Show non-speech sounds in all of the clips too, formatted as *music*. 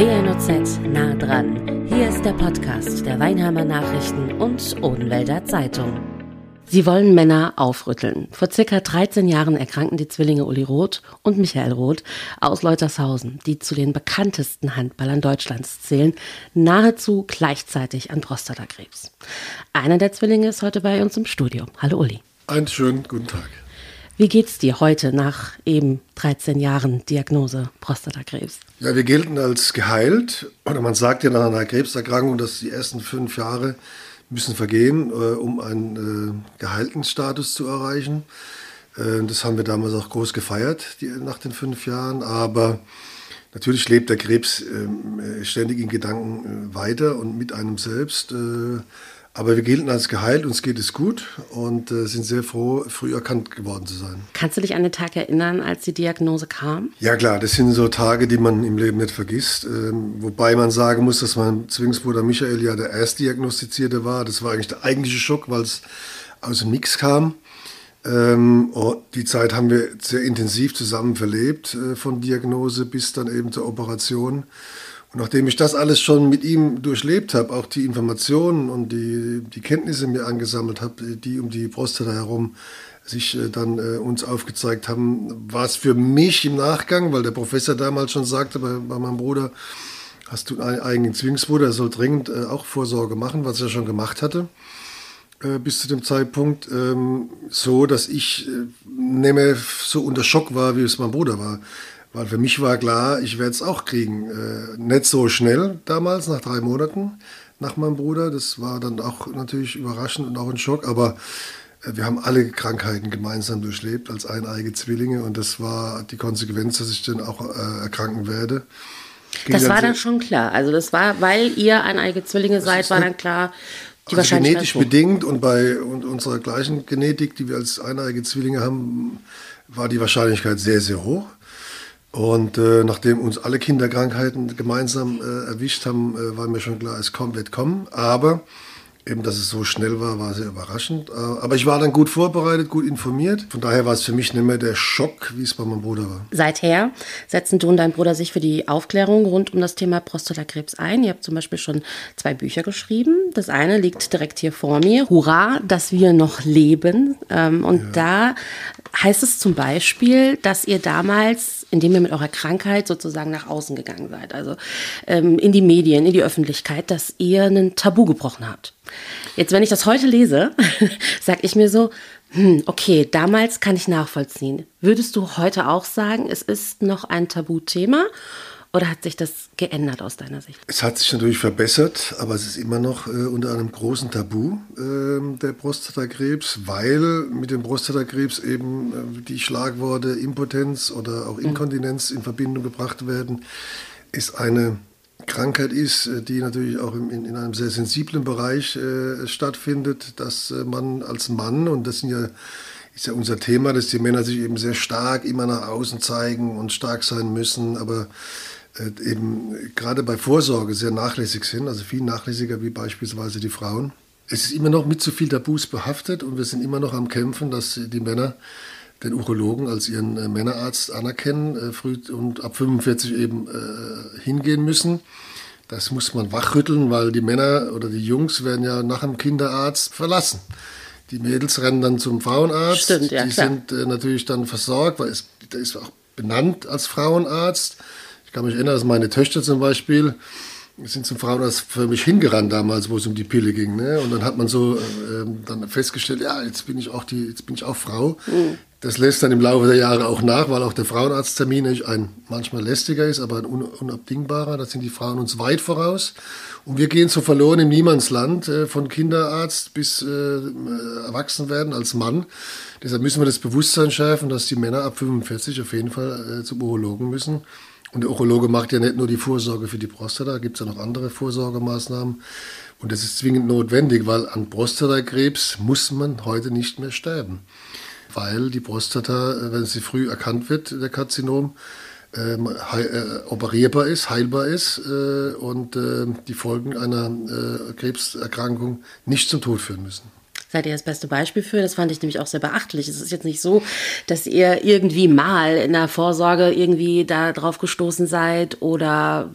WNOZ nah dran. Hier ist der Podcast der Weinheimer Nachrichten und Odenwälder Zeitung. Sie wollen Männer aufrütteln. Vor circa 13 Jahren erkrankten die Zwillinge Uli Roth und Michael Roth aus Leutershausen, die zu den bekanntesten Handballern Deutschlands zählen, nahezu gleichzeitig an Prostatakrebs. Einer der Zwillinge ist heute bei uns im Studio. Hallo Uli. Einen schönen guten Tag. Wie geht's dir heute nach eben 13 Jahren Diagnose Prostatakrebs? Ja, wir gelten als geheilt. Oder man sagt ja nach einer Krebserkrankung, dass die ersten fünf Jahre müssen vergehen, äh, um einen äh, geheilten Status zu erreichen. Äh, das haben wir damals auch groß gefeiert, die, nach den fünf Jahren. Aber natürlich lebt der Krebs ähm, äh, ständig in Gedanken äh, weiter und mit einem selbst. Aber wir gelten als geheilt, uns geht es gut und äh, sind sehr froh, früh erkannt geworden zu sein. Kannst du dich an den Tag erinnern, als die Diagnose kam? Ja klar, das sind so Tage, die man im Leben nicht vergisst. Ähm, wobei man sagen muss, dass mein Zwillingsbruder Michael ja der Erstdiagnostizierte war. Das war eigentlich der eigentliche Schock, weil es aus dem Nix kam. Ähm, die Zeit haben wir sehr intensiv zusammen verlebt, äh, von Diagnose bis dann eben zur Operation. Und nachdem ich das alles schon mit ihm durchlebt habe, auch die Informationen und die, die Kenntnisse mir angesammelt habe, die um die Prostata herum sich äh, dann äh, uns aufgezeigt haben, war es für mich im Nachgang, weil der Professor damals schon sagte bei, bei meinem Bruder, hast du einen eigenen Zwillingsbruder, er soll dringend äh, auch Vorsorge machen, was er schon gemacht hatte äh, bis zu dem Zeitpunkt, ähm, so dass ich äh, nicht mehr so unter Schock war, wie es mein Bruder war. Weil für mich war klar, ich werde es auch kriegen. Äh, nicht so schnell damals, nach drei Monaten nach meinem Bruder. Das war dann auch natürlich überraschend und auch ein Schock. Aber äh, wir haben alle Krankheiten gemeinsam durchlebt als eineige Zwillinge. Und das war die Konsequenz, dass ich dann auch äh, erkranken werde. das war dann schon klar. Also das war, weil ihr eineige Zwillinge seid, war dann klar, die also genetisch bedingt und bei und unserer gleichen Genetik, die wir als eineige Zwillinge haben, war die Wahrscheinlichkeit sehr, sehr hoch. Und äh, nachdem uns alle Kinderkrankheiten gemeinsam äh, erwischt haben, äh, war mir schon klar, es kommt, wird kommen. Aber eben, dass es so schnell war, war sehr überraschend. Äh, aber ich war dann gut vorbereitet, gut informiert. Von daher war es für mich nicht mehr der Schock, wie es bei meinem Bruder war. Seither setzen du und dein Bruder sich für die Aufklärung rund um das Thema Prostatakrebs ein. Ihr habt zum Beispiel schon zwei Bücher geschrieben. Das eine liegt direkt hier vor mir. Hurra, dass wir noch leben. Ähm, und ja. da heißt es zum Beispiel, dass ihr damals indem ihr mit eurer Krankheit sozusagen nach außen gegangen seid, also ähm, in die Medien, in die Öffentlichkeit, dass ihr einen Tabu gebrochen habt. Jetzt, wenn ich das heute lese, *laughs* sage ich mir so, hm, okay, damals kann ich nachvollziehen. Würdest du heute auch sagen, es ist noch ein Tabuthema? Oder hat sich das geändert aus deiner Sicht? Es hat sich natürlich verbessert, aber es ist immer noch äh, unter einem großen Tabu äh, der Prostatakrebs, weil mit dem Prostatakrebs eben äh, die Schlagworte Impotenz oder auch mhm. Inkontinenz in Verbindung gebracht werden. Ist eine Krankheit ist, äh, die natürlich auch in, in einem sehr sensiblen Bereich äh, stattfindet, dass äh, man als Mann, und das sind ja ist ja unser Thema, dass die Männer sich eben sehr stark immer nach außen zeigen und stark sein müssen, aber äh, eben gerade bei Vorsorge sehr nachlässig sind, also viel nachlässiger wie beispielsweise die Frauen. Es ist immer noch mit zu viel Tabus behaftet und wir sind immer noch am Kämpfen, dass die Männer den Urologen als ihren äh, Männerarzt anerkennen äh, früh und ab 45 eben äh, hingehen müssen. Das muss man wachrütteln, weil die Männer oder die Jungs werden ja nach dem Kinderarzt verlassen. Die Mädels rennen dann zum Frauenarzt. Stimmt, ja, die klar. sind äh, natürlich dann versorgt, weil es, der ist auch benannt als Frauenarzt. Ich kann mich erinnern, dass meine Töchter zum Beispiel sind zum Frauenarzt für mich hingerannt damals, wo es um die Pille ging. Ne? Und dann hat man so äh, dann festgestellt, ja, jetzt bin ich auch die, jetzt bin ich auch Frau. Mhm. Das lässt dann im Laufe der Jahre auch nach, weil auch der Frauenarzttermin ein manchmal lästiger ist, aber ein unabdingbarer. Da sind die Frauen uns weit voraus. Und wir gehen so verloren im Niemandsland, äh, von Kinderarzt bis äh, Erwachsenwerden als Mann. Deshalb müssen wir das Bewusstsein schärfen, dass die Männer ab 45 auf jeden Fall äh, zum Urologen müssen und der Urologe macht ja nicht nur die Vorsorge für die Prostata, gibt es ja noch andere Vorsorgemaßnahmen. Und das ist zwingend notwendig, weil an Prostatakrebs muss man heute nicht mehr sterben. Weil die Prostata, äh, wenn sie früh erkannt wird, der Karzinom, ähm, äh, operierbar ist, heilbar ist äh, und äh, die Folgen einer äh, Krebserkrankung nicht zum Tod führen müssen seid ihr das beste Beispiel für. Das fand ich nämlich auch sehr beachtlich. Es ist jetzt nicht so, dass ihr irgendwie mal in der Vorsorge irgendwie da drauf gestoßen seid oder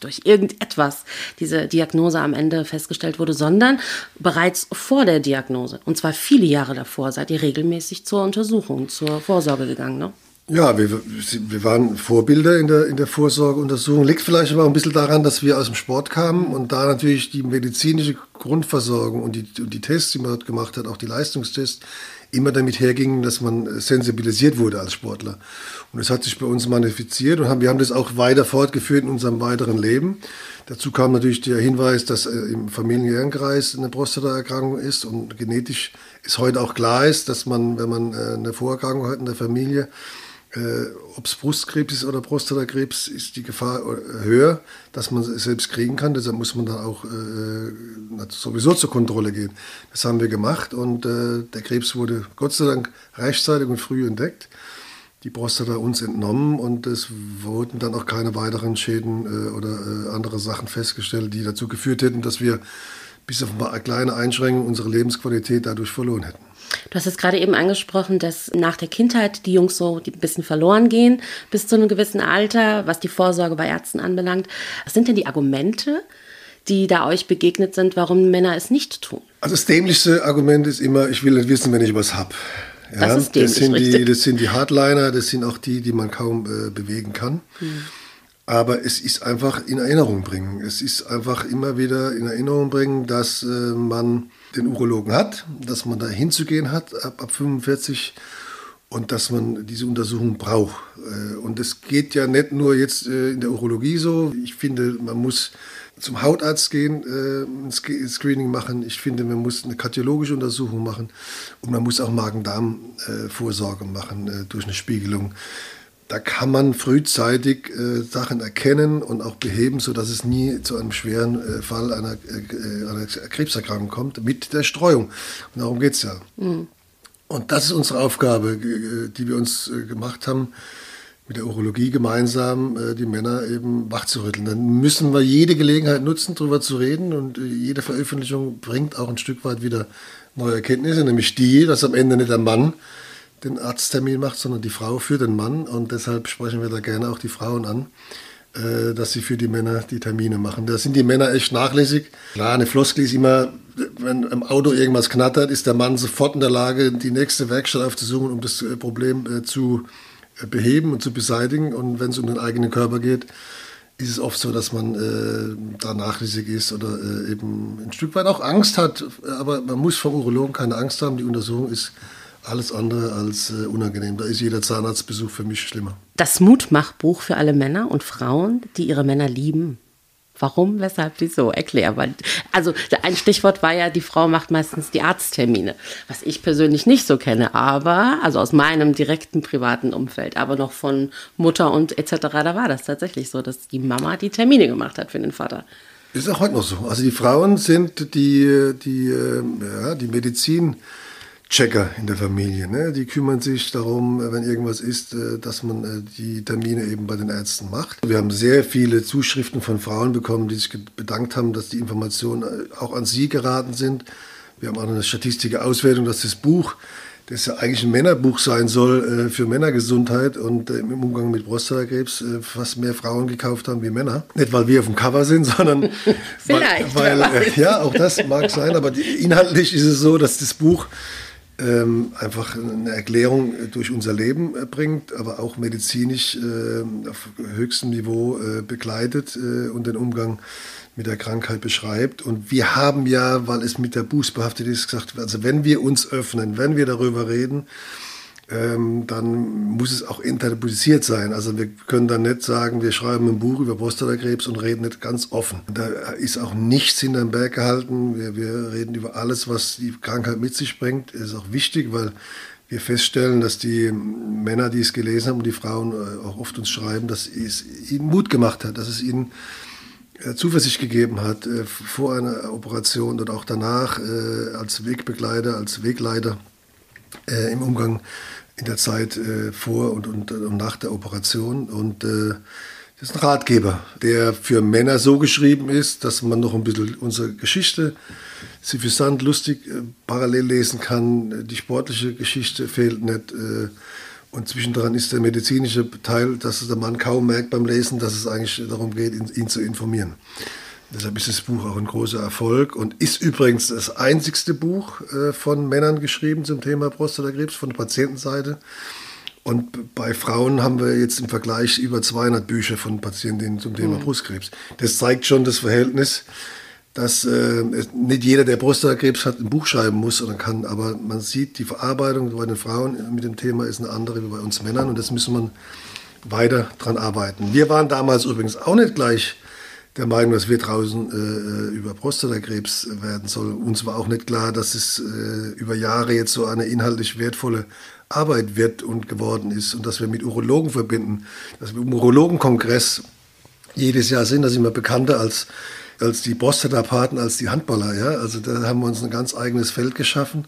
durch, irgendetwas diese Diagnose am Ende festgestellt wurde, sondern bereits vor der Diagnose. Und zwar viele Jahre davor seid ihr regelmäßig zur Untersuchung, zur Vorsorge gegangen. Ne? Ja, wir, wir waren Vorbilder in der, in der Vorsorgeuntersuchung. Liegt vielleicht aber auch ein bisschen daran, dass wir aus dem Sport kamen und da natürlich die medizinische Grundversorgung und die, und die Tests, die man dort gemacht hat, auch die Leistungstests, immer damit hergingen, dass man sensibilisiert wurde als Sportler. Und das hat sich bei uns manifestiert und haben, wir haben das auch weiter fortgeführt in unserem weiteren Leben. Dazu kam natürlich der Hinweis, dass äh, im familiären Kreis eine Prostataerkrankung ist und genetisch ist heute auch klar ist, dass man, wenn man äh, eine Vorerkrankung hat in der Familie, äh, ob es Brustkrebs ist oder Prostatakrebs, ist die Gefahr äh, höher, dass man es selbst kriegen kann. Deshalb muss man dann auch äh, sowieso zur Kontrolle gehen. Das haben wir gemacht und äh, der Krebs wurde Gott sei Dank rechtzeitig und früh entdeckt. Die Prostata uns entnommen und es wurden dann auch keine weiteren Schäden äh, oder äh, andere Sachen festgestellt, die dazu geführt hätten, dass wir bis auf eine kleine Einschränkung unsere Lebensqualität dadurch verloren hätten. Du hast es gerade eben angesprochen, dass nach der Kindheit die Jungs so ein bisschen verloren gehen bis zu einem gewissen Alter, was die Vorsorge bei Ärzten anbelangt. Was sind denn die Argumente, die da euch begegnet sind, warum Männer es nicht tun? Also das dämlichste Argument ist immer, ich will nicht wissen, wenn ich was habe. Ja, das, ist dämlich, das, sind richtig. die, das sind die Hardliner, das sind auch die, die man kaum äh, bewegen kann. Hm. Aber es ist einfach in Erinnerung bringen. Es ist einfach immer wieder in Erinnerung bringen, dass äh, man den Urologen hat, dass man da hinzugehen hat ab, ab 45 und dass man diese Untersuchung braucht. Äh, und es geht ja nicht nur jetzt äh, in der Urologie so. Ich finde, man muss zum Hautarzt gehen, ein Screening machen. Ich finde, man muss eine kardiologische Untersuchung machen und man muss auch Magen-Darm-Vorsorge machen durch eine Spiegelung da kann man frühzeitig äh, Sachen erkennen und auch beheben, sodass es nie zu einem schweren äh, Fall einer, äh, einer, Krebserkrankung kommt, mit der Streuung. Und darum geht es ja. Mhm. Und das ist unsere Aufgabe, äh, die wir uns äh, gemacht haben, mit der Urologie gemeinsam äh, die Männer eben wachzurütteln. Dann müssen wir jede Gelegenheit nutzen, darüber zu reden und jede Veröffentlichung bringt auch ein Stück weit wieder neue Erkenntnisse, nämlich die, dass am Ende nicht der Mann den Arzttermin macht, sondern die Frau für den Mann. Und deshalb sprechen wir da gerne auch die Frauen an, äh, dass sie für die Männer die Termine machen. Da sind die Männer echt nachlässig. Klar, eine Floskel ist immer, wenn im Auto irgendwas knattert, ist der Mann sofort in der Lage, die nächste Werkstatt aufzusuchen, um das äh, Problem äh, zu beheben und zu beseitigen. Und wenn es um den eigenen Körper geht, ist es oft so, dass man äh, da nachlässig ist oder äh, eben ein Stück weit auch Angst hat. Aber man muss vom Urologen keine Angst haben. Die Untersuchung ist alles andere als äh, unangenehm. Da ist jeder Zahnarztbesuch für mich schlimmer. Das Mutmachbuch für alle Männer und Frauen, die ihre Männer lieben. Warum, weshalb, wieso? Erklär mal. Also ein Stichwort war ja, die Frau macht meistens die Arzttermine, was ich persönlich nicht so kenne, aber, also aus meinem direkten privaten Umfeld, aber noch von Mutter und etc., da war das tatsächlich so, dass die Mama die Termine gemacht hat für den Vater. Ist auch heute noch so. Also die Frauen sind die, die, äh, ja, die Medizin- Checker in der Familie. Ne? Die kümmern sich darum, wenn irgendwas ist, äh, dass man äh, die Termine eben bei den Ärzten macht. Wir haben sehr viele Zuschriften von Frauen bekommen, die sich bedankt haben, dass die Informationen äh, auch an sie geraten sind. Wir haben auch eine statistische Auswertung, dass das Buch, das ja eigentlich ein Männerbuch sein soll für Männergesundheit und im Umgang mit Prostatakrebs fast mehr Frauen gekauft haben wie Männer. Nicht, weil wir auf dem Cover sind, *laughs* sondern *laughs* Vielleicht, weil, weil ja, auch das mag sein, aber inhaltlich ist es so, dass das Buch ähm, einfach eine Erklärung durch unser Leben äh, bringt, aber auch medizinisch äh, auf höchstem Niveau äh, begleitet äh, und den Umgang mit der Krankheit beschreibt. Und wir haben ja, weil es mit der Buß behaftet ist, gesagt, also wenn wir uns öffnen, wenn wir darüber reden, ähm, dann muss es auch interpolisiert sein. Also wir können dann nicht sagen, wir schreiben ein Buch über Prostatakrebs und reden nicht ganz offen. Da ist auch nichts hinterm Berg gehalten. Wir, wir reden über alles, was die Krankheit mit sich bringt. Das ist auch wichtig, weil wir feststellen, dass die Männer, die es gelesen haben und die Frauen äh, auch oft uns schreiben, dass es ihnen Mut gemacht hat, dass es ihnen äh, Zuversicht gegeben hat äh, vor einer Operation und auch danach als Wegbegleiter, als Wegleiter im Umgang in der Zeit äh, vor und, und, und, nach der Operation. Und äh, das ist ein Ratgeber, der für Männer so geschrieben ist, dass man noch ein bisschen unsere Geschichte suffisant, lustig äh, parallel lesen kann. Die sportliche Geschichte fehlt nicht. Äh, Und zwischendran ist der medizinische Teil, dass der Mann kaum merkt beim Lesen, dass es eigentlich darum geht, ihn, ihn zu informieren. Deshalb ist das Buch auch ein großer Erfolg und ist übrigens das einzigste Buch äh, von Männern geschrieben zum Thema Prostatakrebs von der Patientenseite. Und bei Frauen haben wir jetzt im Vergleich über 200 Bücher von Patientinnen zum Thema mhm. Brustkrebs. Das zeigt schon das Verhältnis, dass äh, nicht jeder, der Prostatakrebs hat, ein Buch schreiben muss oder kann. Aber man sieht, die Verarbeitung bei den Frauen mit dem Thema ist eine andere wie bei uns Männern. Und das müssen man weiter dran arbeiten. Wir waren damals übrigens auch nicht gleich der Meinung, dass wir draußen äh, über Prostatakrebs werden soll. Uns war auch nicht klar, dass es äh, über Jahre jetzt so eine inhaltlich wertvolle Arbeit wird und geworden ist und dass wir mit Urologen verbinden, dass wir im Urologenkongress jedes Jahr sind, da sind wir bekannter als, als die Prostatapaten, als die Handballer. Ja? Also da haben wir uns ein ganz eigenes Feld geschaffen.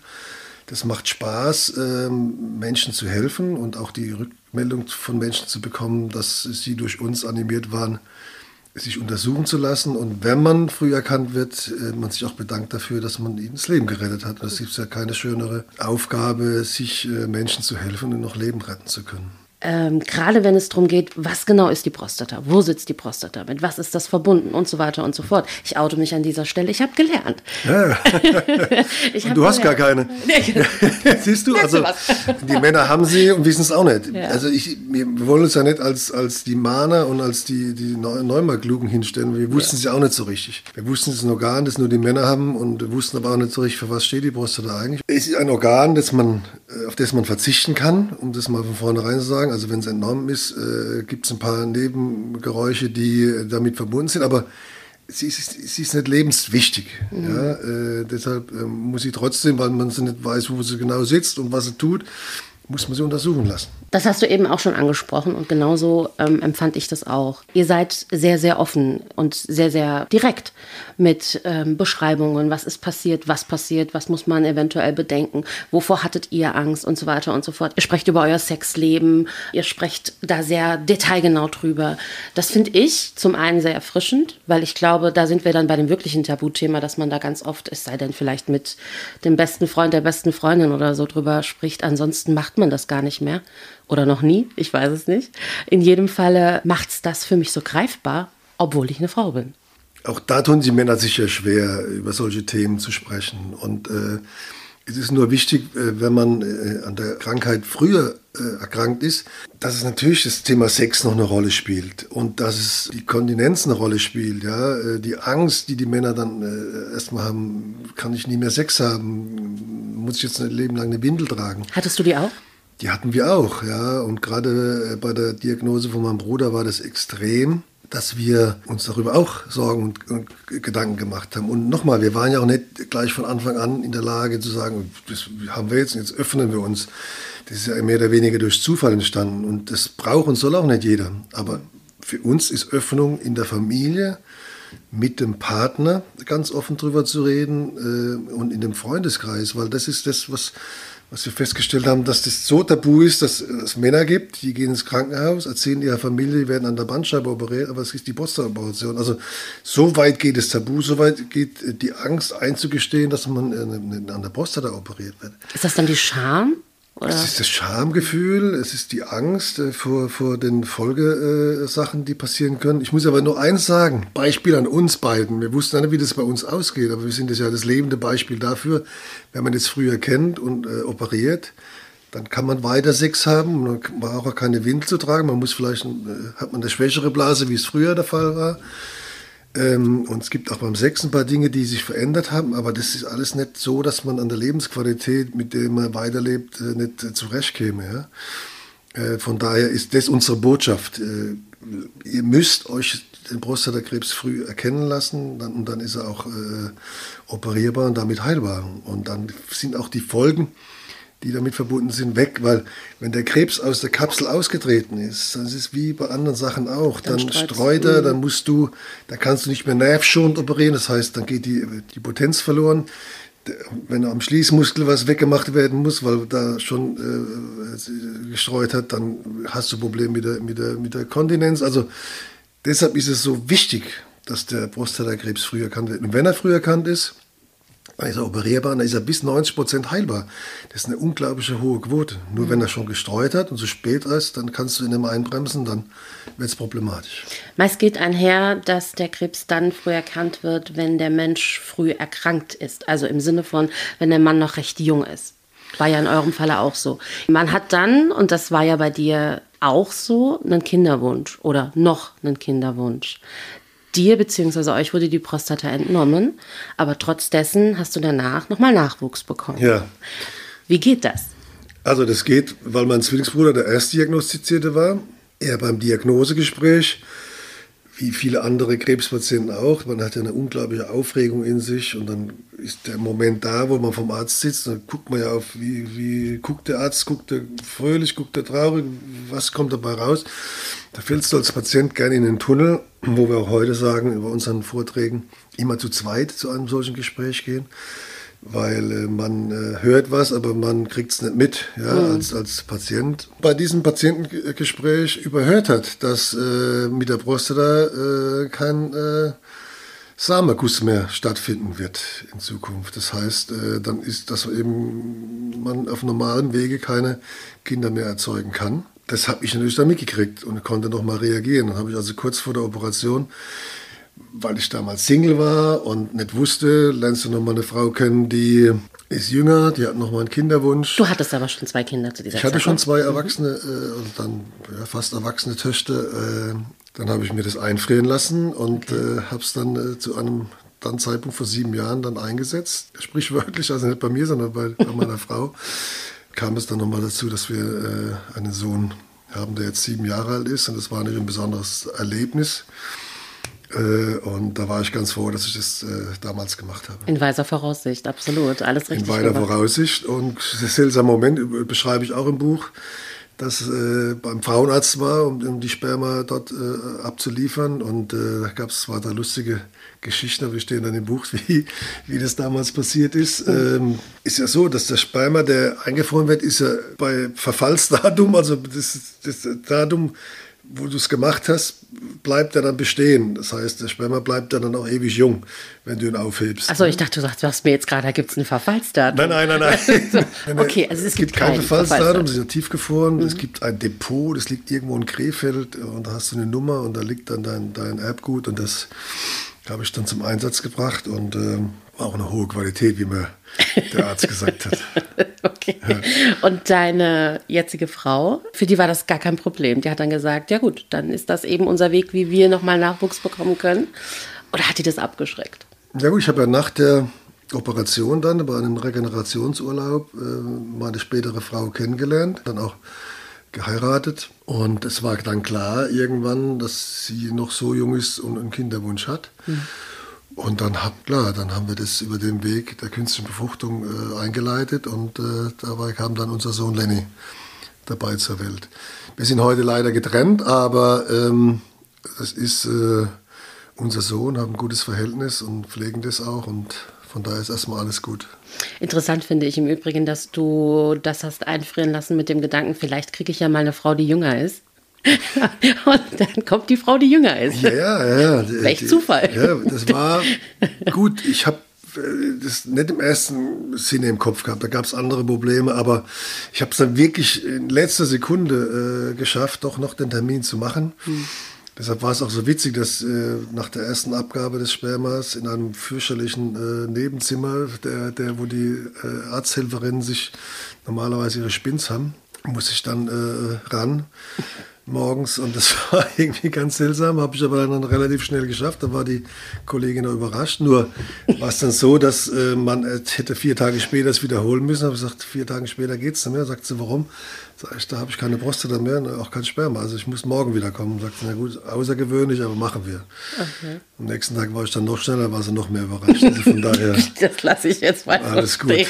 Das macht Spaß, ähm, Menschen zu helfen und auch die Rückmeldung von Menschen zu bekommen, dass sie durch uns animiert waren, sich untersuchen zu lassen und wenn man früh erkannt wird, äh, man sich auch bedankt dafür, dass man ihnen das Leben gerettet hat. Es gibt ja keine schönere Aufgabe, sich äh, Menschen zu helfen und noch Leben retten zu können ähm, gerade wenn es darum geht, was genau ist die Prostata, wo sitzt die Prostata, mit was ist das verbunden und so weiter und so fort. Ich oute mich an dieser Stelle, ich habe gelernt. Ja. *laughs* ich hab du hast gar keine. *laughs* Siehst du, also die Männer haben sie und wissen es auch nicht. Ja. Also ich, wir wollen uns ja nicht als, als die Mahner und als die, die Neumarklugen hinstellen, wir wussten es ja. auch nicht so richtig. Wir wussten es ist ein Organ, das nur die Männer haben und wussten aber auch nicht so richtig, für was steht die Prostata eigentlich. Es ist ein Organ, das man, auf das man verzichten kann, um das mal von vornherein zu sagen. Also wenn es entnommen ist, äh, gibt es ein paar Nebengeräusche, die damit verbunden sind. Aber sie ist, sie ist nicht lebenswichtig. Mhm. Ja? Äh, deshalb äh, muss sie trotzdem, weil man sie nicht weiß, wo sie genau sitzt und was sie tut, muss man sie untersuchen lassen. Das hast du eben auch schon angesprochen und genauso ähm, empfand ich das auch. Ihr seid sehr, sehr offen und sehr, sehr direkt mit ähm, Beschreibungen, was ist passiert, was passiert, was muss man eventuell bedenken, wovor hattet ihr Angst und so weiter und so fort. Ihr sprecht über euer Sexleben, ihr sprecht da sehr detailgenau drüber. Das finde ich zum einen sehr erfrischend, weil ich glaube, da sind wir dann bei dem wirklichen Tabuthema, dass man da ganz oft, es sei denn vielleicht mit dem besten Freund, der besten Freundin oder so drüber spricht. Ansonsten macht man das gar nicht mehr oder noch nie, ich weiß es nicht. In jedem Falle macht es das für mich so greifbar, obwohl ich eine Frau bin. Auch da tun die Männer sicher schwer, über solche Themen zu sprechen. Und äh, es ist nur wichtig, äh, wenn man äh, an der Krankheit früher äh, erkrankt ist, dass es natürlich das Thema Sex noch eine Rolle spielt und dass es die Kontinenz eine Rolle spielt. Ja? Äh, die Angst, die die Männer dann äh, erstmal haben, kann ich nie mehr Sex haben, muss ich jetzt ein Leben lang eine Windel tragen. Hattest du die auch? Die hatten wir auch, ja. Und gerade äh, bei der Diagnose von meinem Bruder war das extrem, dass wir uns darüber auch Sorgen und, und Gedanken gemacht haben. Und nochmal, wir waren ja auch nicht gleich von Anfang an in der Lage zu sagen, das haben wir jetzt, jetzt öffnen wir uns. Das ist ja mehr oder weniger durch Zufall entstanden. Und das braucht und soll auch nicht jeder. Aber für uns ist Öffnung in der Familie mit dem Partner ganz offen drüber zu reden äh, und in dem Freundeskreis, weil das ist das, was was wir festgestellt haben, dass das so tabu ist, dass es Männer gibt, die gehen ins Krankenhaus, erzählen ihrer Familie, werden an der Bandscheibe operiert, aber es ist die Postoperation. Also so weit geht das Tabu, so weit geht die Angst einzugestehen, dass man an der Prostata operiert wird. Ist das dann die Scham? Oder? Es ist das Schamgefühl, es ist die Angst äh, vor, vor den Folgesachen, die passieren können. Ich muss aber nur eins sagen, Beispiel an uns beiden. Wir wussten nicht, wie das bei uns ausgeht, aber wir sind ja das lebende Beispiel dafür, wenn man das früher kennt und äh, operiert, dann kann man weiter Sex haben, man braucht auch keine Windel zu tragen, man muss vielleicht, äh, hat man eine schwächere Blase, wie es früher der Fall war. Ähm, und es gibt auch beim Sex ein paar Dinge, die sich verändert haben, aber das ist alles nicht so, dass man an der Lebensqualität, mit der man weiterlebt, äh, nicht äh, zurechtkäme. Ja? Äh, von daher ist das unsere Botschaft. Äh, ihr müsst euch den Prostatakrebs früh erkennen lassen dann, und dann ist er auch äh, operierbar und damit heilbar. Und dann sind auch die Folgen die damit verbunden sind, weg, weil wenn der Krebs aus der Kapsel ausgetreten ist, dann ist es wie bei anderen Sachen auch, dann, dann streut er, dann musst du, da kannst du nicht mehr nervschonend operieren, das heißt, dann geht die, die Potenz verloren. Wenn am Schließmuskel was weggemacht werden muss, weil da schon äh, gestreut hat, dann hast du Probleme mit der, mit, der, mit der Kontinenz. Also deshalb ist es so wichtig, dass der Prostatakrebs früh erkannt wird. Und wenn er früh erkannt ist, dann ist er operierbar, dann ist er bis 90 Prozent heilbar. Das ist eine unglaubliche hohe Quote. Nur wenn er schon gestreut hat und zu spät ist, dann kannst du ihn immer einbremsen, dann wird es problematisch. Meist geht einher, dass der Krebs dann früh erkannt wird, wenn der Mensch früh erkrankt ist. Also im Sinne von, wenn der Mann noch recht jung ist. War ja in eurem Falle auch so. Man hat dann, und das war ja bei dir auch so, einen Kinderwunsch oder noch einen Kinderwunsch. Dir bzw. euch wurde die Prostata entnommen, aber trotz dessen hast du danach nochmal Nachwuchs bekommen. Ja. Wie geht das? Also das geht, weil mein Zwillingsbruder der Erstdiagnostizierte war. Er beim Diagnosegespräch wie viele andere Krebspatienten auch. Man hat ja eine unglaubliche Aufregung in sich und dann ist der Moment da, wo man vom Arzt sitzt, dann guckt man ja auf, wie, wie guckt der Arzt, guckt er fröhlich, guckt er traurig, was kommt dabei raus. Da fällst du als Patient gerne in den Tunnel, wo wir auch heute sagen, über unseren Vorträgen, immer zu zweit zu einem solchen Gespräch gehen weil äh, man äh, hört was, aber man kriegt es nicht mit ja, mhm. als, als Patient. Bei diesem Patientengespräch überhört hat, dass äh, mit der Prostata äh, kein äh, Samenguss mehr stattfinden wird in Zukunft. Das heißt, äh, dann ist das eben man auf normalem Wege keine Kinder mehr erzeugen kann. Das habe ich natürlich dann mitgekriegt und konnte noch mal reagieren. Dann habe ich also kurz vor der Operation weil ich damals Single war und nicht wusste, lernst du noch mal eine Frau kennen, die ist jünger, die hat noch mal einen Kinderwunsch. Du hattest aber schon zwei Kinder zu dieser Zeit. Ich hatte schon zwei Erwachsene äh, und dann ja, fast erwachsene Töchter. Äh, dann habe ich mir das einfrieren lassen und okay. äh, habe es dann äh, zu einem dann Zeitpunkt vor sieben Jahren dann eingesetzt. Sprichwörtlich, also nicht bei mir, sondern bei, bei meiner *laughs* Frau, kam es dann noch mal dazu, dass wir äh, einen Sohn haben, der jetzt sieben Jahre alt ist und das war nicht ein besonderes Erlebnis. Äh, und da war ich ganz froh, dass ich das äh, damals gemacht habe. In weiser Voraussicht, absolut. Alles richtig. In weiser gemacht. Voraussicht. Und der seltsame Moment beschreibe ich auch im Buch, dass äh, beim Frauenarzt war, um, um die Sperma dort äh, abzuliefern. Und äh, da gab es zwar da lustige Geschichten, aber die stehen dann im Buch, *laughs* wie, wie das damals passiert ist. Ähm, ist ja so, dass der Sperma, der eingefroren wird, ist ja bei Verfallsdatum, also das, das Datum wo du es gemacht hast, bleibt er dann bestehen. Das heißt, der Sperma bleibt dann auch ewig jung, wenn du ihn aufhebst. Achso, ich dachte, du sagst mir jetzt gerade, da gibt es ein Verfallsdatum. Nein, nein, nein, nein. *laughs* okay, also es, gibt, gibt kein Verfallsdatum, es ist ja tiefgefroren. Mhm. Es gibt ein Depot, das liegt irgendwo in Krefeld und da hast du eine Nummer und da liegt dann dein, dein Erbgut und das habe ich dann zum Einsatz gebracht und äh, war auch eine hohe Qualität, wie mir der Arzt gesagt hat. *laughs* *laughs* okay. Und deine jetzige Frau, für die war das gar kein Problem. Die hat dann gesagt, ja gut, dann ist das eben unser Weg, wie wir nochmal Nachwuchs bekommen können. Oder hat die das abgeschreckt? Ja gut, ich habe ja nach der Operation dann, bei einem Regenerationsurlaub, äh, meine spätere Frau kennengelernt, dann auch geheiratet. Und es war dann klar irgendwann, dass sie noch so jung ist und einen Kinderwunsch hat. Mhm. Und dann, hab, klar, dann haben wir das über den Weg der künstlichen Befruchtung äh, eingeleitet und äh, dabei kam dann unser Sohn Lenny dabei zur Welt. Wir sind heute leider getrennt, aber ähm, ist äh, unser Sohn, haben ein gutes Verhältnis und pflegen das auch und von daher ist erstmal alles gut. Interessant finde ich im Übrigen, dass du das hast einfrieren lassen mit dem Gedanken, vielleicht kriege ich ja mal eine Frau, die jünger ist. *laughs* Und dann kommt die Frau, die jünger ist. Ja, ja, ja. Welch Zufall. Ja, das war gut. Ich habe äh, das nicht im ersten Sinne im Kopf gehabt. Da gab es andere Probleme, aber ich habe es dann wirklich in letzter Sekunde äh, geschafft, doch noch den Termin zu machen. Hm. Deshalb war es auch so witzig, dass äh, nach der ersten Abgabe des Spermas in einem fürchterlichen äh, Nebenzimmer, der, der, wo die äh, Arzthelferinnen sich normalerweise ihre Spins haben, muss ich dann äh, ran morgens und das *laughs* war irgendwie ganz seltsam, habe ich aber dann relativ schnell geschafft. Da war die Kollegin auch überrascht. Nur war es dann so, dass äh, man äh, hätte vier Tage später es wiederholen müssen. Habe gesagt, vier Tage später geht es nicht mehr. Sagt sie, warum? Sag ich, da habe ich keine Prostata mehr, auch kein Sperma. Also ich muss morgen wieder kommen. Sagt sie, na gut, außergewöhnlich, aber machen wir. Okay. Am nächsten Tag war ich dann noch schneller, war sie noch mehr überrascht. Also von daher. *laughs* das lasse ich jetzt mal Alles gut.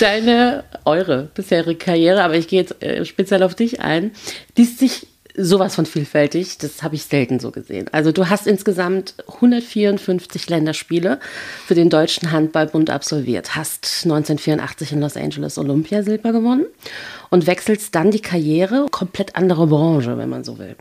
Deine, eure bisherige Karriere, aber ich gehe jetzt äh, speziell auf dich ein, liest sich sowas von vielfältig. Das habe ich selten so gesehen. Also du hast insgesamt 154 Länderspiele für den Deutschen Handballbund absolviert, hast 1984 in Los Angeles Olympiasilber gewonnen und wechselst dann die Karriere, komplett andere Branche, wenn man so will.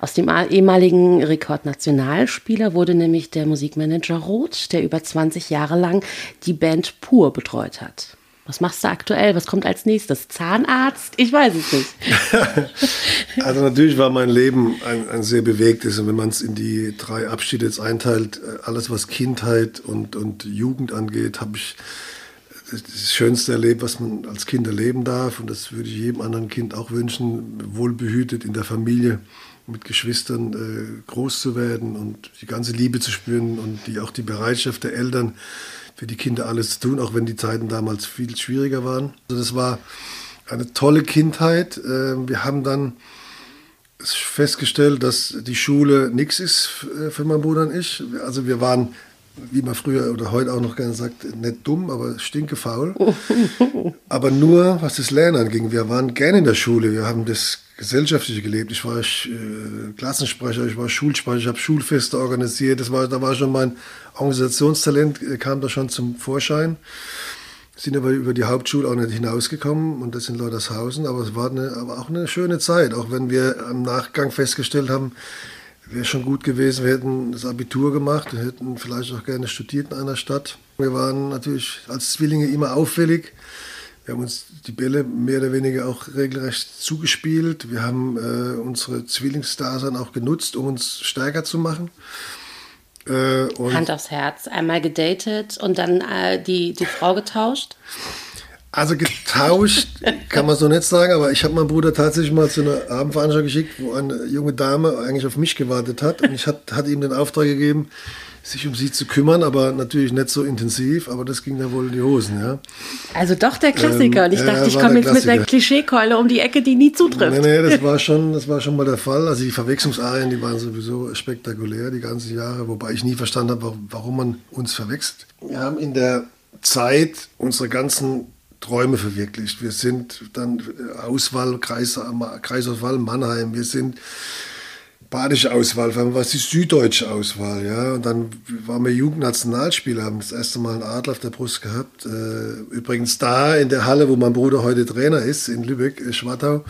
Aus dem ehemaligen Rekordnationalspieler wurde nämlich der Musikmanager Roth, der über 20 Jahre lang die Band Pur betreut hat. Was machst du aktuell? Was kommt als nächstes? Zahnarzt? Ich weiß es nicht. *laughs* also natürlich war mein Leben ein, ein sehr bewegtes. Und wenn man es in die drei Abschiede jetzt einteilt, äh, alles was Kindheit und, und Jugend angeht, habe ich das Schönste erlebt, was man als Kind erleben darf. Und das würde ich jedem anderen Kind auch wünschen, wohlbehütet in der Familie mit Geschwistern äh, groß zu werden und die ganze Liebe zu spüren und die, auch die Bereitschaft der Eltern, für die Kinder alles zu tun, auch wenn die Zeiten damals viel schwieriger waren. Also das war eine tolle Kindheit. Ähm, wir haben dann festgestellt, dass die Schule nichts ist für meinen Bruder und ich. Also wir waren, wie man früher oder heute auch noch gerne sagt, nicht dumm, aber stinkefaul. *laughs* aber nur, was das Lernen anging. Wir waren gerne in der Schule. Wir haben das gesellschaftlich gelebt. Ich war äh, Klassensprecher, ich war Schulsprecher, ich habe Schulfeste organisiert. Das war, da war schon mein Organisationstalent, äh, kam da schon zum Vorschein. Sind aber über die Hauptschule auch nicht hinausgekommen und das in Leutershausen. Aber es war eine, aber auch eine schöne Zeit, auch wenn wir am Nachgang festgestellt haben, wäre schon gut gewesen, wir hätten das Abitur gemacht, wir hätten vielleicht auch gerne studiert in einer Stadt. Wir waren natürlich als Zwillinge immer auffällig. Wir haben uns die Bälle mehr oder weniger auch regelrecht zugespielt. Wir haben äh, unsere Zwillingsdasein auch genutzt, um uns stärker zu machen. Äh, Hand aufs Herz, einmal gedatet und dann äh, die, die Frau getauscht? Also getauscht *laughs* kann man so nicht sagen, aber ich habe meinen Bruder tatsächlich mal zu einer Abendveranstaltung geschickt, wo eine junge Dame eigentlich auf mich gewartet hat. Und ich hatte ihm den Auftrag gegeben, sich um sie zu kümmern, aber natürlich nicht so intensiv, aber das ging da wohl in die Hosen, ja. Also doch der Klassiker. Ähm, und ich dachte, ich komme jetzt mit einer Klischeekeule um die Ecke, die nie zutrifft. Nee, nee, das *laughs* war schon, das war schon mal der Fall. Also die Verwechslungsarien, die waren sowieso spektakulär die ganzen Jahre, wobei ich nie verstanden habe, warum man uns verwechselt. Wir haben in der Zeit unsere ganzen Träume verwirklicht. Wir sind dann Auswahl, Kreis, Kreisauswahl Mannheim. Wir sind badische Auswahl, es die süddeutsche Auswahl, ja. Und dann waren wir Jugendnationalspieler, haben das erste Mal einen Adler auf der Brust gehabt. Äh, übrigens da in der Halle, wo mein Bruder heute Trainer ist, in Lübeck, äh, Schwartau,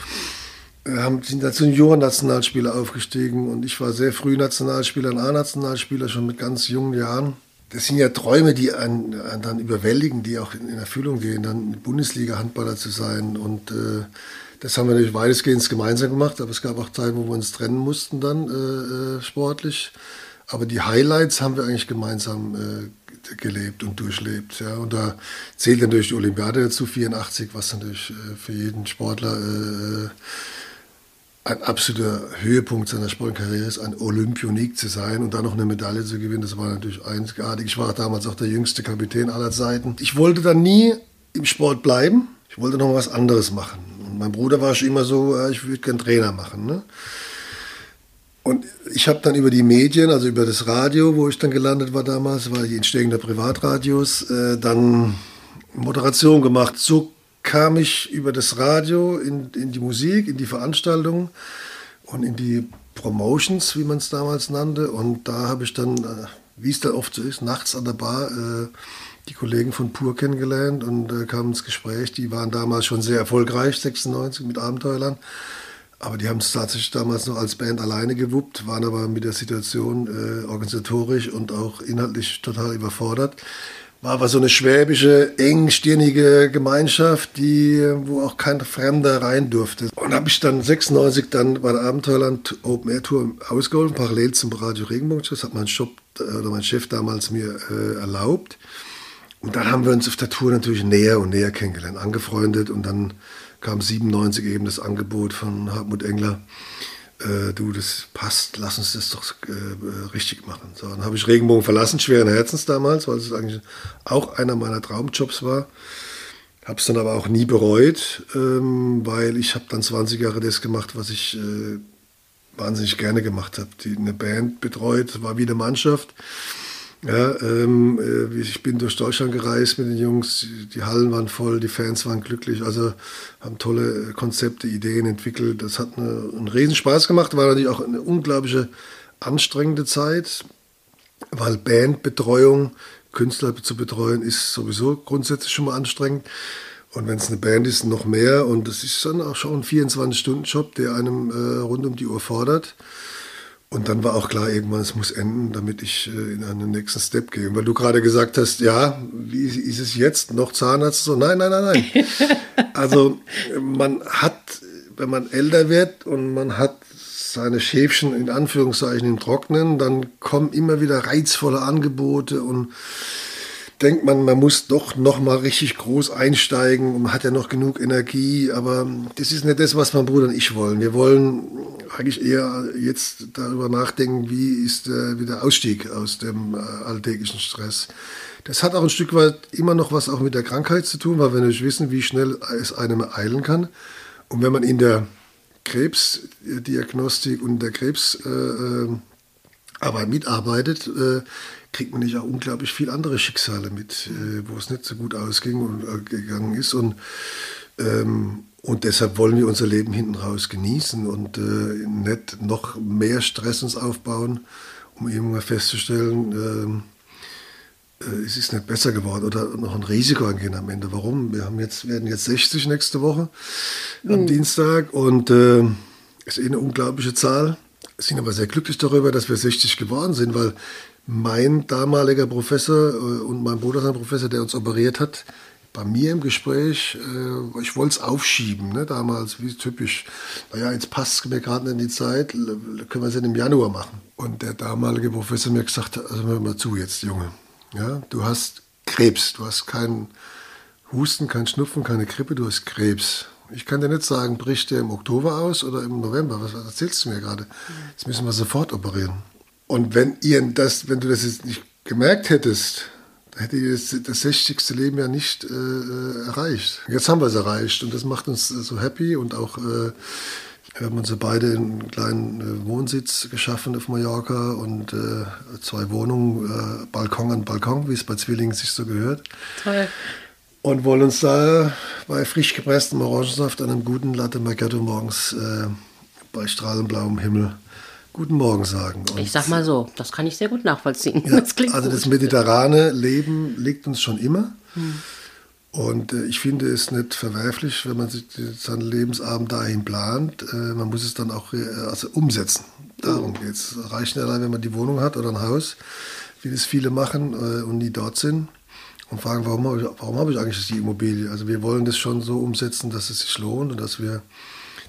äh, haben, sind da Junioren-Nationalspieler aufgestiegen und ich war sehr früh Nationalspieler, ein A-Nationalspieler, schon mit ganz jungen Jahren. Das sind ja Träume, die einen, einen dann überwältigen, die auch in, Erfüllung gehen, dann Bundesliga-Handballer zu sein und äh, das haben wir natürlich weitestgehend gemeinsam gemacht, aber es gab auch Zeiten, wo wir uns trennen mussten dann äh, äh, sportlich. Aber die Highlights haben wir eigentlich gemeinsam äh, gelebt und durchlebt. Ja. Und da zählt natürlich die Olympiade dazu, 84, was natürlich äh, für jeden Sportler äh, ein absoluter Höhepunkt seiner Sportkarriere ist, ein Olympionik zu sein und dann noch eine Medaille zu gewinnen. Das war natürlich einzigartig. Ich war damals auch der jüngste Kapitän aller Zeiten. Ich wollte dann nie im Sport bleiben. Ich wollte noch mal was anderes machen mein Bruder war schon immer so, ich würde gerne Trainer machen. Ne? Und ich habe dann über die Medien, also über das Radio, wo ich dann gelandet war damals, war die Entstehung der Privatradios, äh, dann Moderation gemacht. So kam ich über das Radio in, in die Musik, in die Veranstaltungen und in die Promotions, wie man es damals nannte. Und da habe ich dann, äh, wie es dann oft so ist, nachts an der Bar äh, die Kollegen von Pur kennengelernt und äh, kamen ins Gespräch. Die waren damals schon sehr erfolgreich, 96 mit Abenteuerland. Aber die haben es tatsächlich damals noch als Band alleine gewuppt, waren aber mit der Situation äh, organisatorisch und auch inhaltlich total überfordert. War aber so eine schwäbische, engstirnige Gemeinschaft, die, wo auch kein Fremder rein durfte. Und habe ich dann 96 dann bei der Abenteuerland Open Air Tour ausgeholfen, parallel zum Radio Regenbogen. Das hat mein, Shop, äh, oder mein Chef damals mir äh, erlaubt. Und dann haben wir uns auf der Tour natürlich näher und näher kennengelernt, angefreundet und dann kam 97 eben das Angebot von Hartmut Engler, äh, du, das passt, lass uns das doch äh, richtig machen. So, dann habe ich Regenbogen verlassen, schweren Herzens damals, weil es eigentlich auch einer meiner Traumjobs war. Habe es dann aber auch nie bereut, ähm, weil ich habe dann 20 Jahre das gemacht, was ich äh, wahnsinnig gerne gemacht habe. Eine Band betreut, war wie eine Mannschaft Ja, ähm, äh, ich bin durch Deutschland gereist mit den Jungs, die Hallen waren voll, die Fans waren glücklich, also haben tolle Konzepte, Ideen entwickelt. Das hat eine, einen riesen Spaß gemacht, war natürlich auch eine unglaubliche anstrengende Zeit, weil Bandbetreuung, Künstler zu betreuen, ist sowieso grundsätzlich schon mal anstrengend. Und wenn es eine Band ist, noch mehr. Und das ist dann auch schon ein 24-Stunden-Job, der einem äh, rund um die Uhr fordert. Und dann war auch klar, irgendwann, es muss enden, damit ich äh, in einen nächsten Step gehe. Weil du gerade gesagt hast, ja, wie ist es jetzt? Noch Zahnarzt? So, nein, nein, nein, nein. *laughs* also man hat, wenn man älter wird und man hat seine Schäfchen in Anführungszeichen im Trocknen, dann kommen immer wieder reizvolle Angebote und denkt man, man muss doch noch mal richtig groß einsteigen und man hat ja noch genug Energie, aber das ist nicht das, was mein Bruder und ich wollen. Wir wollen eigentlich eher jetzt darüber nachdenken, wie ist der, wie der Ausstieg aus dem äh, alltäglichen Stress. Das hat auch ein Stück weit immer noch was auch mit der Krankheit zu tun, weil wir nicht wissen, wie schnell es einem eilen kann. Und wenn man in der Krebsdiagnostik und der Krebsarbeit äh, äh mitarbeitet, äh, kriegt man nicht auch unglaublich viele andere Schicksale mit, äh, wo es nicht so gut ausging und äh, gegangen ist. Und, ähm, und deshalb wollen wir unser Leben hinten raus genießen und äh, nicht noch mehr Stress uns aufbauen, um irgendwann festzustellen, ähm, äh, es ist nicht besser geworden oder noch ein Risiko angehen am Ende. Warum? Wir haben jetzt, werden jetzt 60 nächste Woche am mhm. Dienstag und äh, ist eh eine unglaubliche Zahl. Sind aber sehr glücklich darüber, dass wir 60 geworden sind, weil mein damaliger Professor äh, und mein Bruder sein Professor, der uns operiert hat, bei mir im Gespräch, äh, ich wollte es aufschieben, ne, damals, wie typisch. Naja, jetzt passt mir gerade in die Zeit, können wir es im Januar machen. Und der damalige Professor mir gesagt hat, also hör mal zu jetzt, Junge, ja, du hast Krebs, du hast keinen Husten, keinen Schnupfen, keine Grippe, du hast Krebs. Ich kann dir nicht sagen, bricht der im Oktober aus oder im November. Was, erzählst du mir gerade? Jetzt müssen wir sofort operieren. Und wenn ihr das, wenn du das jetzt nicht gemerkt hättest, hätte ihr das, das 60. Leben ja nicht äh, äh, erreicht. Jetzt haben wir es erreicht und das macht uns äh, so happy und auch äh, wir haben uns beide einen kleinen äh, Wohnsitz geschaffen auf Mallorca und äh, zwei Wohnungen, Balkon an Balkon, wie es bei Zwillingen sich so gehört. Toll. Und wollen uns da bei frisch gepresstem Orangensaft an einem guten Latte Macchiato morgens bei strahlend blauem Himmel Guten Morgen sagen. Und ich sag mal so, das kann ich sehr gut nachvollziehen. Ja, *laughs* das also das mediterrane Leben liegt uns schon immer. Hm. Und äh, ich finde es nicht verwerflich, wenn man sich seinen Lebensabend dahin plant. Äh, man muss es dann auch äh, also umsetzen. Darum geht es. Reicht nicht allein, wenn man die Wohnung hat oder ein Haus, wie das viele machen äh, und nie dort sind. Und fragen, warum habe ich, warum habe ich eigentlich die Immobilie? Also wir wollen das schon so umsetzen, dass es sich lohnt und dass wir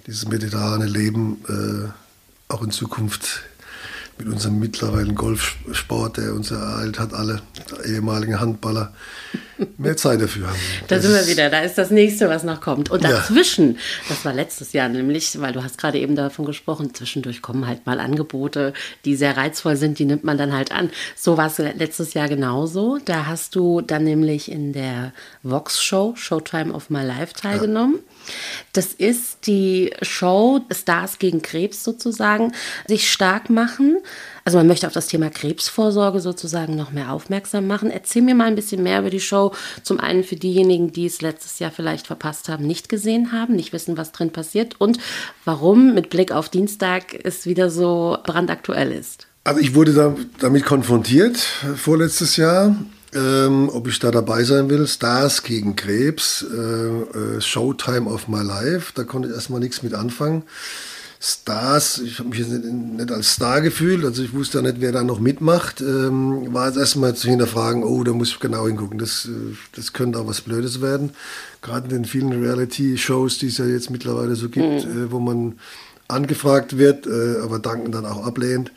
dieses mediterrane Leben äh, auch in Zukunft mit unserem mittlerweile Golfsport, der uns ereilt hat, alle ehemaligen Handballer, mehr Zeit dafür haben. Da das sind wir wieder, da ist das nächste, was noch kommt. Und dazwischen, ja. das war letztes Jahr nämlich, weil du hast gerade eben davon gesprochen, zwischendurch kommen halt mal Angebote, die sehr reizvoll sind, die nimmt man dann halt an. So war es letztes Jahr genauso. Da hast du dann nämlich in der Vox-Show, Showtime of My Life, teilgenommen. Ja. Das ist die Show Stars gegen Krebs sozusagen, sich stark machen. Also man möchte auf das Thema Krebsvorsorge sozusagen noch mehr aufmerksam machen. Erzähl mir mal ein bisschen mehr über die Show. Zum einen für diejenigen, die es letztes Jahr vielleicht verpasst haben, nicht gesehen haben, nicht wissen, was drin passiert und warum mit Blick auf Dienstag es wieder so brandaktuell ist. Also ich wurde da, damit konfrontiert vorletztes Jahr ähm, ob ich da dabei sein will. Stars gegen Krebs, äh, äh, Showtime of My Life, da konnte ich erstmal nichts mit anfangen. Stars, ich habe mich nicht, nicht, als Star gefühlt, also ich wusste ja nicht, wer da noch mitmacht. Ähm, war jetzt erstmal zu hinterfragen, oh, da muss ich genau hingucken, das, äh, das könnte auch was Blödes werden. Gerade in den vielen Reality-Shows, die es ja jetzt mittlerweile so gibt, mhm. äh, wo man angefragt wird, äh, aber danken dann auch ablehnt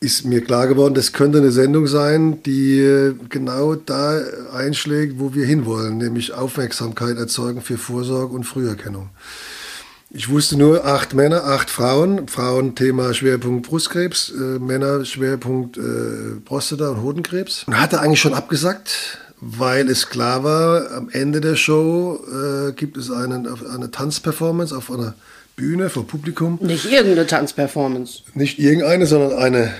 ist mir klar geworden, das könnte eine Sendung sein, die äh, genau da einschlägt, wo wir hinwollen, nämlich Aufmerksamkeit erzeugen für Vorsorge und Früherkennung. Ich wusste nur acht Männer, acht Frauen. Frauen Thema Schwerpunkt Brustkrebs, äh, Männer Schwerpunkt äh, Prostata und Hodenkrebs. Und hatte eigentlich schon abgesagt, weil es klar war, am Ende der Show äh, gibt es einen, eine Tanzperformance auf einer Bühne vor Publikum. Nicht irgendeine Tanzperformance. Nicht irgendeine, sondern eine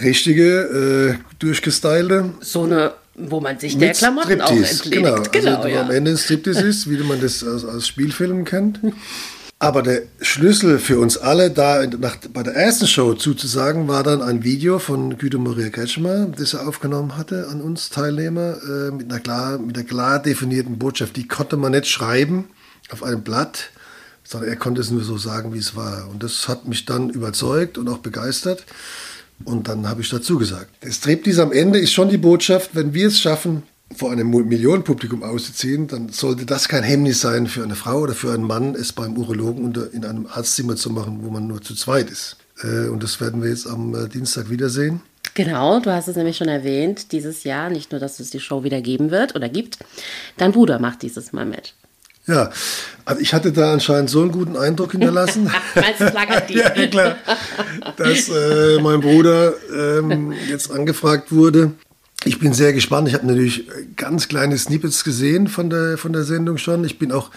richtige, äh, durchgestylte. So eine, wo man sich der Klamotten auch entledigt. Genau, genau also, ja. am Ende ein Striptease ist, wie man das aus, aus Spielfilmen kennt. *laughs* Aber der Schlüssel für uns alle, da nach, bei der ersten Show zuzusagen, war dann ein Video von Guido Maria Kretschmer, das er aufgenommen hatte an uns Teilnehmer, äh, mit, einer klar, mit einer klar definierten Botschaft. Die konnte man nicht schreiben auf einem Blatt, sondern er konnte es nur so sagen, wie es war. Und das hat mich dann überzeugt und auch begeistert. Und dann habe ich dazu gesagt. Das Striptease am Ende ist schon die Botschaft, wenn wir es schaffen, vor einem Millionenpublikum auszuziehen, dann sollte das kein Hemmnis sein für eine Frau oder für einen Mann, es beim Urologen in einem Arztzimmer zu machen, wo man nur zu zweit ist. Äh, und das werden wir jetzt am äh, Dienstag wiedersehen. Genau, du hast es nämlich schon erwähnt, dieses Jahr, nicht nur, dass es die Show wieder geben wird oder gibt, dein Bruder macht dieses Mal mit. Ja, also ich hatte da anscheinend so einen guten Eindruck hinterlassen. *laughs* Lag an *laughs* dir? ja, klar. Dass äh, mein Bruder ähm, jetzt angefragt wurde. Ich bin sehr gespannt. Ich habe natürlich ganz kleine Snippets gesehen von der, von der Sendung schon. Ich bin auch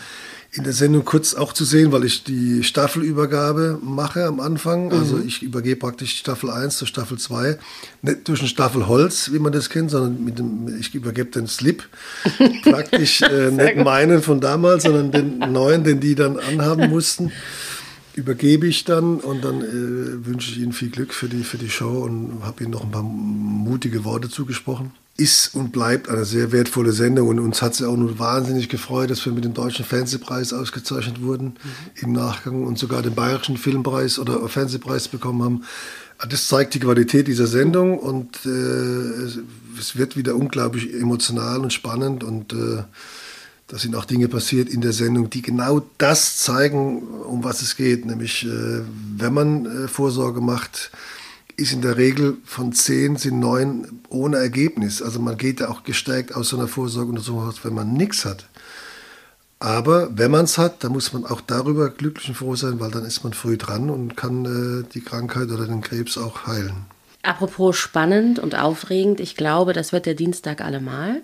in der Sendung kurz auch zu sehen, weil ich die Staffelübergabe mache am Anfang. Also ich übergebe praktisch Staffel 1 zur Staffel 2. Nicht durch ein Staffelholz, wie man das kennt, sondern mit dem, ich übergebe den Slip. *laughs* praktisch äh, nicht meinen von damals, sondern den neuen, den die dann anhaben mussten übergebe ich dann und dann äh, wünsche ich Ihnen viel Glück für die, für die Show und habe Ihnen noch ein paar mutige Worte zugesprochen. Ist und bleibt eine sehr wertvolle Sendung und uns hat es auch nur wahnsinnig gefreut, dass wir mit dem Deutschen Fernsehpreis ausgezeichnet wurden mhm. im Nachgang und sogar den Bayerischen Filmpreis oder Fernsehpreis bekommen haben. Das zeigt die Qualität dieser Sendung und äh, es wird wieder unglaublich emotional und spannend und äh, da sind auch Dinge passiert in der Sendung, die genau das zeigen, um was es geht. Nämlich, äh, wenn man äh, Vorsorge macht, ist in der Regel von zehn sind neun ohne Ergebnis. Also man geht ja auch gestärkt aus so einer Vorsorgeuntersuchung raus, wenn man nichts hat. Aber wenn man es hat, dann muss man auch darüber glücklich und froh sein, weil dann ist man früh dran und kann äh, die Krankheit oder den Krebs auch heilen. Apropos spannend und aufregend, ich glaube, das wird der Dienstag allemal.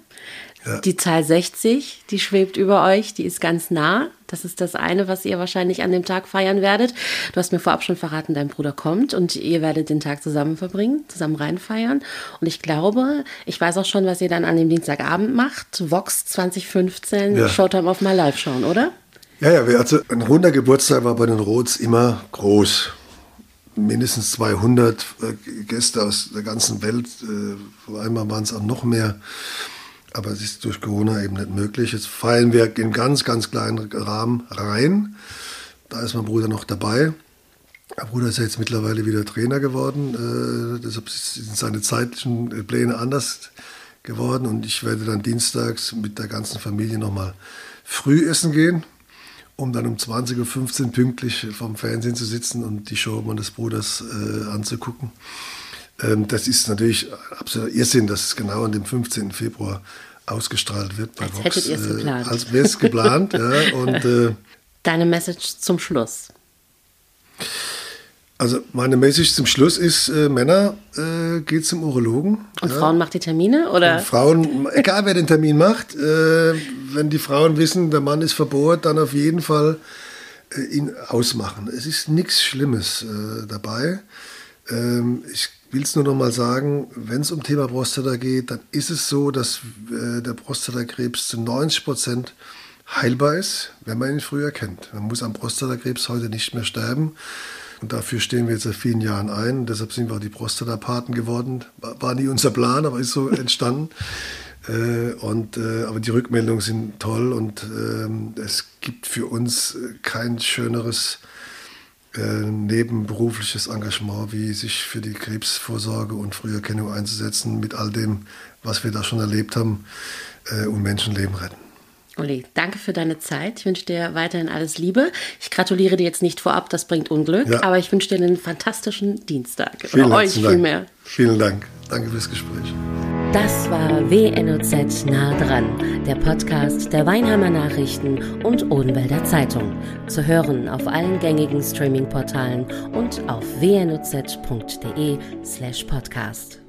Ja. Die Zahl 60, die schwebt über euch, die ist ganz nah. Das ist das eine, was ihr wahrscheinlich an dem Tag feiern werdet. Du hast mir vorab schon verraten, dein Bruder kommt und ihr werdet den Tag zusammen verbringen, zusammen reinfeiern. Und ich glaube, ich weiß auch schon, was ihr dann an dem Dienstagabend macht. Vox 2015, ja. Showtime of My Life schauen, oder? Ja, ja, also ein runder Geburtstag war bei den Roths immer groß mindestens 200 äh, Gäste aus der ganzen Welt. Äh, einmal waren es auch noch mehr. Aber es ist durch Corona eben nicht möglich. Jetzt feiern wir in ganz, ganz kleinen Rahmen rein. Da ist mein Bruder noch dabei. Mein Bruder ist ja jetzt mittlerweile wieder Trainer geworden. Äh, deshalb sind seine zeitlichen Pläne anders geworden. Und ich werde dann dienstags mit der ganzen Familie nochmal früh essen gehen, um dann um 20.15 Uhr pünktlich vom Fernsehen zu sitzen und die Show meines Bruders äh, anzugucken. Ähm, das ist natürlich absoluter Irrsinn, dass es genau an dem 15. Februar ausgestrahlt wird bei als Vox. Hättet ihr es geplant. Äh, als wäre es geplant, *laughs* ja. Und, äh, Deine Message zum Schluss. Also meine Message zum Schluss ist, äh, Männer, äh, geht zum Urologen. Und ja. Frauen macht die Termine? Oder? Und Frauen, egal wer den Termin macht, äh, wenn die Frauen wissen, der Mann ist verbohrt, dann auf jeden Fall äh, ihn ausmachen. Es ist nichts Schlimmes äh, dabei. Ähm, ich will es nur noch mal sagen, wenn es um Thema Prostata geht, dann ist es so, dass äh, der Prostatakrebs zu 90 Prozent heilbar ist, wenn man ihn früher kennt. Man muss am Prostatakrebs heute nicht mehr sterben. Und dafür stehen wir jetzt seit vielen Jahren ein. deshalb sind wir auch die Prostatapaten geworden. War nie unser Plan, aber ist so *laughs* entstanden. Äh, und, äh, aber die Rückmeldungen sind toll und äh, es gibt für uns kein schöneres äh, nebenberufliches Engagement, wie sich für die Krebsvorsorge und Früherkennung einzusetzen, mit all dem, was wir da schon erlebt haben äh, und Menschenleben retten. Uli, danke für deine Zeit. Ich wünsche dir weiterhin alles Liebe. Ich gratuliere dir jetzt nicht vorab, das bringt Unglück, ja. aber ich wünsche dir einen fantastischen Dienstag. Vielen Oder euch vielmehr. Vielen Dank. Danke fürs Gespräch. Das war WNOZ nah dran, der Podcast der Weinheimer Nachrichten und Odenwälder Zeitung. Zu hören auf allen gängigen Streaming-Portalen und auf wnoz.de slash podcast.